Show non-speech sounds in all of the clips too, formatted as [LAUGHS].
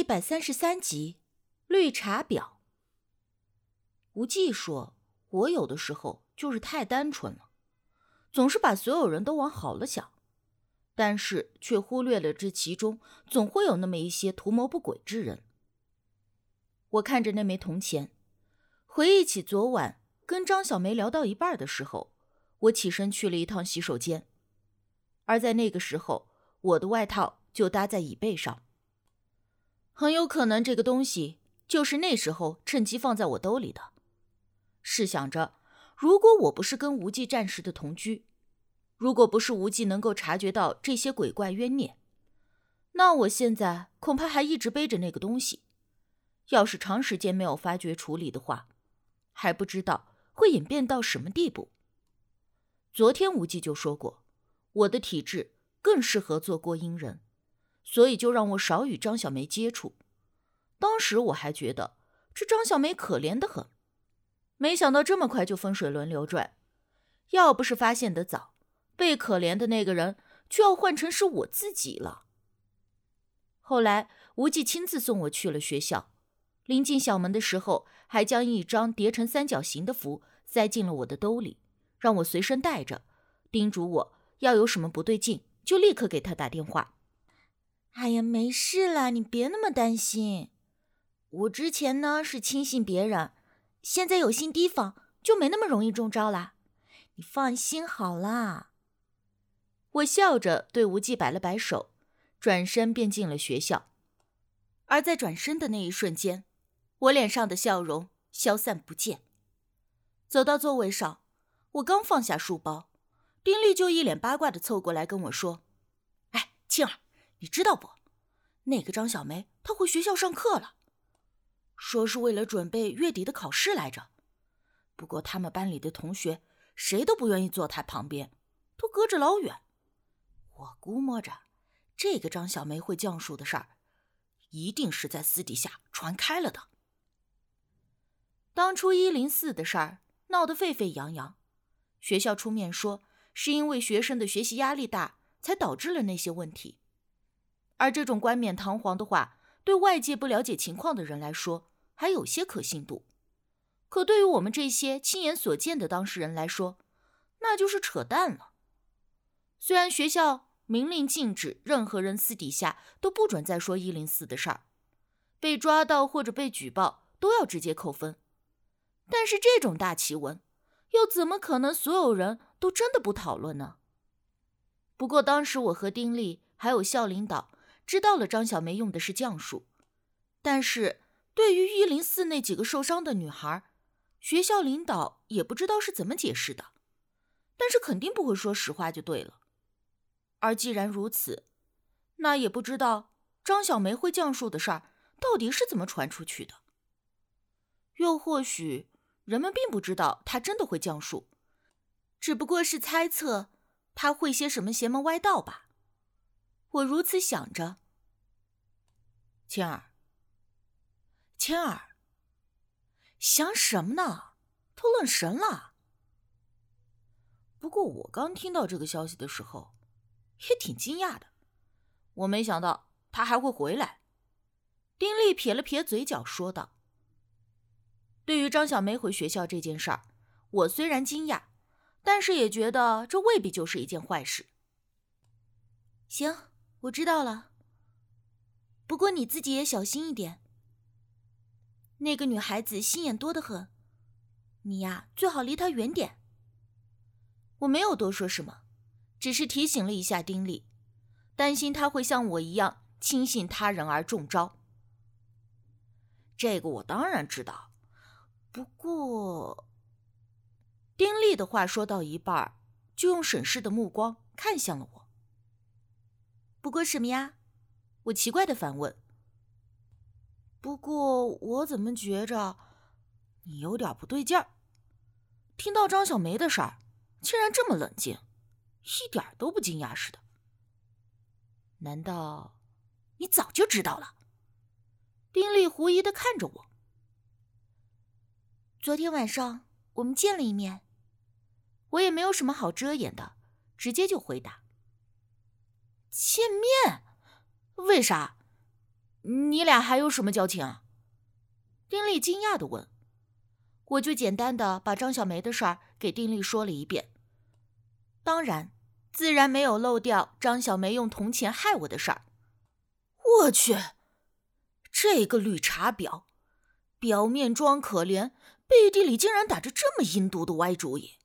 一百三十三集，绿茶婊。无忌说：“我有的时候就是太单纯了，总是把所有人都往好了想，但是却忽略了这其中总会有那么一些图谋不轨之人。”我看着那枚铜钱，回忆起昨晚跟张小梅聊到一半的时候，我起身去了一趟洗手间，而在那个时候，我的外套就搭在椅背上。很有可能这个东西就是那时候趁机放在我兜里的。试想着，如果我不是跟无忌暂时的同居，如果不是无忌能够察觉到这些鬼怪冤孽，那我现在恐怕还一直背着那个东西。要是长时间没有发觉处理的话，还不知道会演变到什么地步。昨天无忌就说过，我的体质更适合做过阴人。所以就让我少与张小梅接触。当时我还觉得这张小梅可怜的很，没想到这么快就风水轮流转。要不是发现的早，被可怜的那个人就要换成是我自己了。后来无忌亲自送我去了学校，临进校门的时候，还将一张叠成三角形的符塞进了我的兜里，让我随身带着，叮嘱我要有什么不对劲就立刻给他打电话。哎呀，没事啦，你别那么担心。我之前呢是轻信别人，现在有心提防，就没那么容易中招啦。你放心好啦。我笑着对无忌摆了摆手，转身便进了学校。而在转身的那一瞬间，我脸上的笑容消散不见。走到座位上，我刚放下书包，丁力就一脸八卦的凑过来跟我说：“哎，青儿。”你知道不？那个张小梅她回学校上课了，说是为了准备月底的考试来着。不过他们班里的同学谁都不愿意坐她旁边，都隔着老远。我估摸着，这个张小梅会降数的事儿，一定是在私底下传开了的。当初一零四的事儿闹得沸沸扬扬，学校出面说是因为学生的学习压力大，才导致了那些问题。而这种冠冕堂皇的话，对外界不了解情况的人来说还有些可信度，可对于我们这些亲眼所见的当事人来说，那就是扯淡了。虽然学校明令禁止任何人私底下都不准再说一零四的事儿，被抓到或者被举报都要直接扣分，但是这种大奇闻，又怎么可能所有人都真的不讨论呢？不过当时我和丁力还有校领导。知道了，张小梅用的是降术，但是对于一零四那几个受伤的女孩，学校领导也不知道是怎么解释的，但是肯定不会说实话就对了。而既然如此，那也不知道张小梅会降术的事儿到底是怎么传出去的，又或许人们并不知道她真的会降术，只不过是猜测她会些什么邪门歪道吧。我如此想着，千儿，千儿，想什么呢？都愣神了。不过我刚听到这个消息的时候，也挺惊讶的。我没想到他还会回来。丁力撇了撇嘴角，说道：“对于张小梅回学校这件事儿，我虽然惊讶，但是也觉得这未必就是一件坏事。”行。我知道了，不过你自己也小心一点。那个女孩子心眼多得很，你呀最好离她远点。我没有多说什么，只是提醒了一下丁力，担心他会像我一样轻信他人而中招。这个我当然知道，不过丁力的话说到一半，就用审视的目光看向了我。不过什么呀？我奇怪的反问。不过我怎么觉着你有点不对劲儿？听到张小梅的事儿，竟然这么冷静，一点都不惊讶似的。难道你早就知道了？丁力狐疑的看着我。昨天晚上我们见了一面，我也没有什么好遮掩的，直接就回答。见面？为啥？你俩还有什么交情啊？丁力惊讶的问。我就简单的把张小梅的事儿给丁力说了一遍。当然，自然没有漏掉张小梅用铜钱害我的事儿。我去，这个绿茶婊，表面装可怜，背地里竟然打着这么阴毒的歪主意。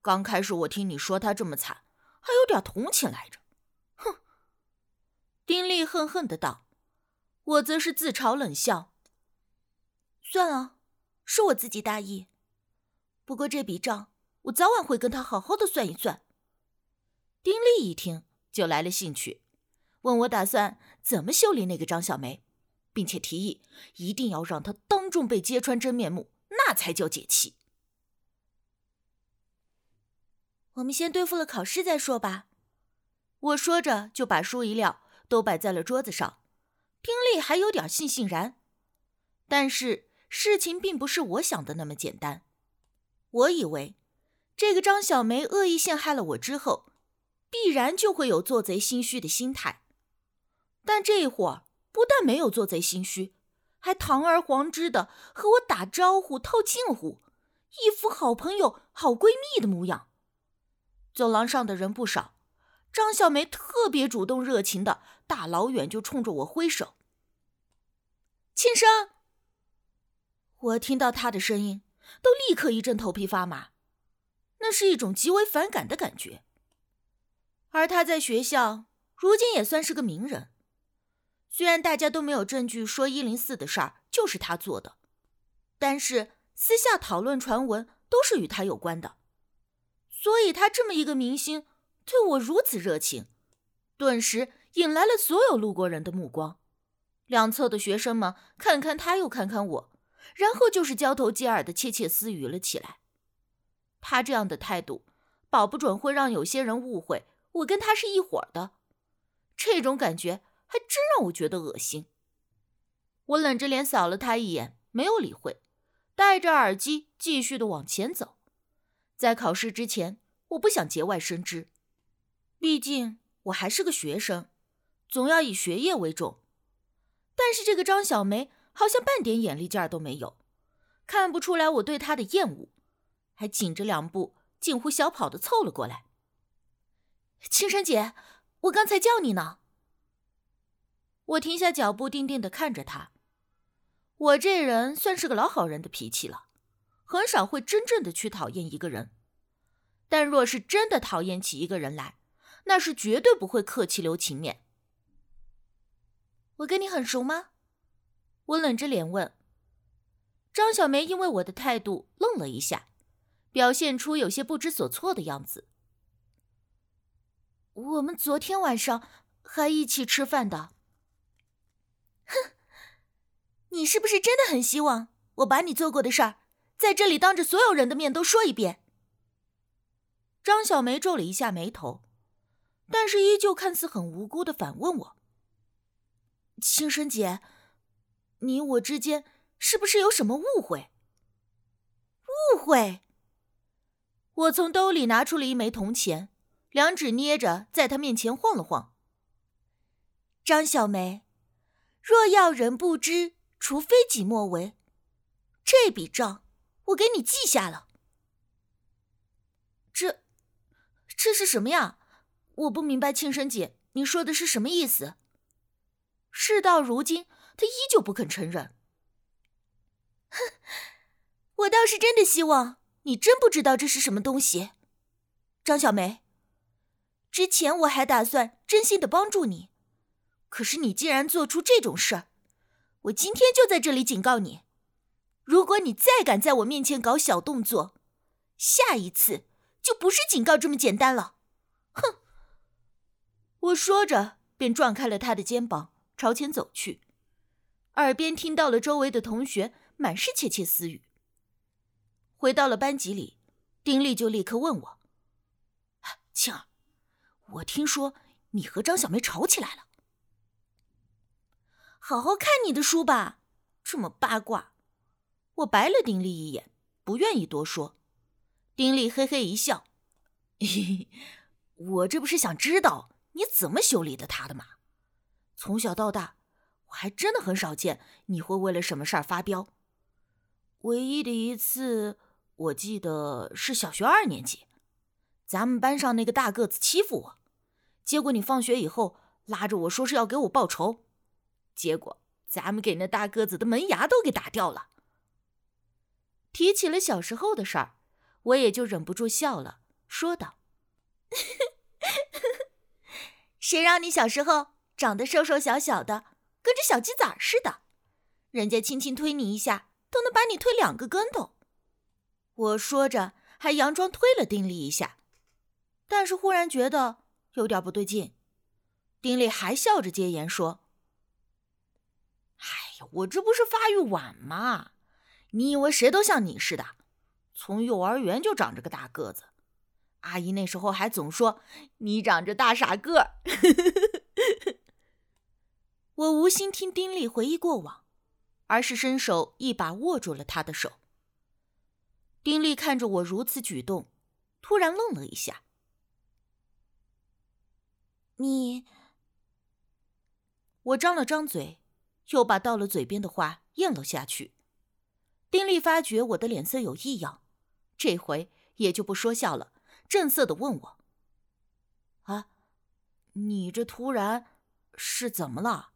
刚开始我听你说她这么惨，还有点同情来着。丁力恨恨的道。我则是自嘲冷笑。算了，是我自己大意。不过这笔账，我早晚会跟他好好的算一算。丁力一听就来了兴趣，问我打算怎么修理那个张小梅，并且提议一定要让她当众被揭穿真面目，那才叫解气。我们先对付了考试再说吧。我说着就把书一撂，都摆在了桌子上。丁力还有点悻悻然，但是事情并不是我想的那么简单。我以为这个张小梅恶意陷害了我之后，必然就会有做贼心虚的心态，但这会儿不但没有做贼心虚，还堂而皇之的和我打招呼、套近乎，一副好朋友、好闺蜜的模样。走廊上的人不少。张小梅特别主动、热情的，大老远就冲着我挥手。庆生，我听到他的声音，都立刻一阵头皮发麻，那是一种极为反感的感觉。而他在学校如今也算是个名人，虽然大家都没有证据说一零四的事儿就是他做的，但是私下讨论传闻都是与他有关的，所以他这么一个明星。对我如此热情，顿时引来了所有路过人的目光。两侧的学生们看看他，又看看我，然后就是交头接耳的窃窃私语了起来。他这样的态度，保不准会让有些人误会我跟他是一伙的。这种感觉还真让我觉得恶心。我冷着脸扫了他一眼，没有理会，戴着耳机继续的往前走。在考试之前，我不想节外生枝。毕竟我还是个学生，总要以学业为重。但是这个张小梅好像半点眼力劲儿都没有，看不出来我对她的厌恶，还紧着两步近乎小跑的凑了过来。青山姐，我刚才叫你呢。我停下脚步，定定的看着她。我这人算是个老好人的脾气了，很少会真正的去讨厌一个人。但若是真的讨厌起一个人来，那是绝对不会客气留情面。我跟你很熟吗？我冷着脸问。张小梅因为我的态度愣了一下，表现出有些不知所措的样子。我们昨天晚上还一起吃饭的。哼，你是不是真的很希望我把你做过的事儿在这里当着所有人的面都说一遍？张小梅皱了一下眉头。但是依旧看似很无辜的反问我：“青生姐，你我之间是不是有什么误会？”误会。我从兜里拿出了一枚铜钱，两指捏着，在他面前晃了晃。张小梅，若要人不知，除非己莫为。这笔账我给你记下了。这，这是什么呀？我不明白，庆生姐，你说的是什么意思？事到如今，他依旧不肯承认。哼，我倒是真的希望你真不知道这是什么东西，张小梅。之前我还打算真心的帮助你，可是你竟然做出这种事儿，我今天就在这里警告你，如果你再敢在我面前搞小动作，下一次就不是警告这么简单了。我说着，便撞开了他的肩膀，朝前走去，耳边听到了周围的同学满是窃窃私语。回到了班级里，丁力就立刻问我：“青儿，我听说你和张小梅吵起来了。好好看你的书吧，这么八卦。”我白了丁力一眼，不愿意多说。丁力嘿嘿一笑：“嘿嘿，我这不是想知道。”你怎么修理的他的嘛？从小到大，我还真的很少见你会为了什么事儿发飙。唯一的一次，我记得是小学二年级，咱们班上那个大个子欺负我，结果你放学以后拉着我说是要给我报仇，结果咱们给那大个子的门牙都给打掉了。提起了小时候的事儿，我也就忍不住笑了，说道：“ [LAUGHS] 谁让你小时候长得瘦瘦小小的，跟只小鸡仔似的，人家轻轻推你一下。”都能把你推两个跟头，我说着还佯装推了丁力一下，但是忽然觉得有点不对劲。丁力还笑着接言说：“哎呀，我这不是发育晚吗？你以为谁都像你似的？从幼儿园就长着个大个子，阿姨那时候还总说你长着大傻个儿。[LAUGHS] ”我无心听丁力回忆过往。而是伸手一把握住了他的手。丁力看着我如此举动，突然愣了一下。你……我张了张嘴，又把到了嘴边的话咽了下去。丁力发觉我的脸色有异样，这回也就不说笑了，震色的问我：“啊，你这突然是怎么了？”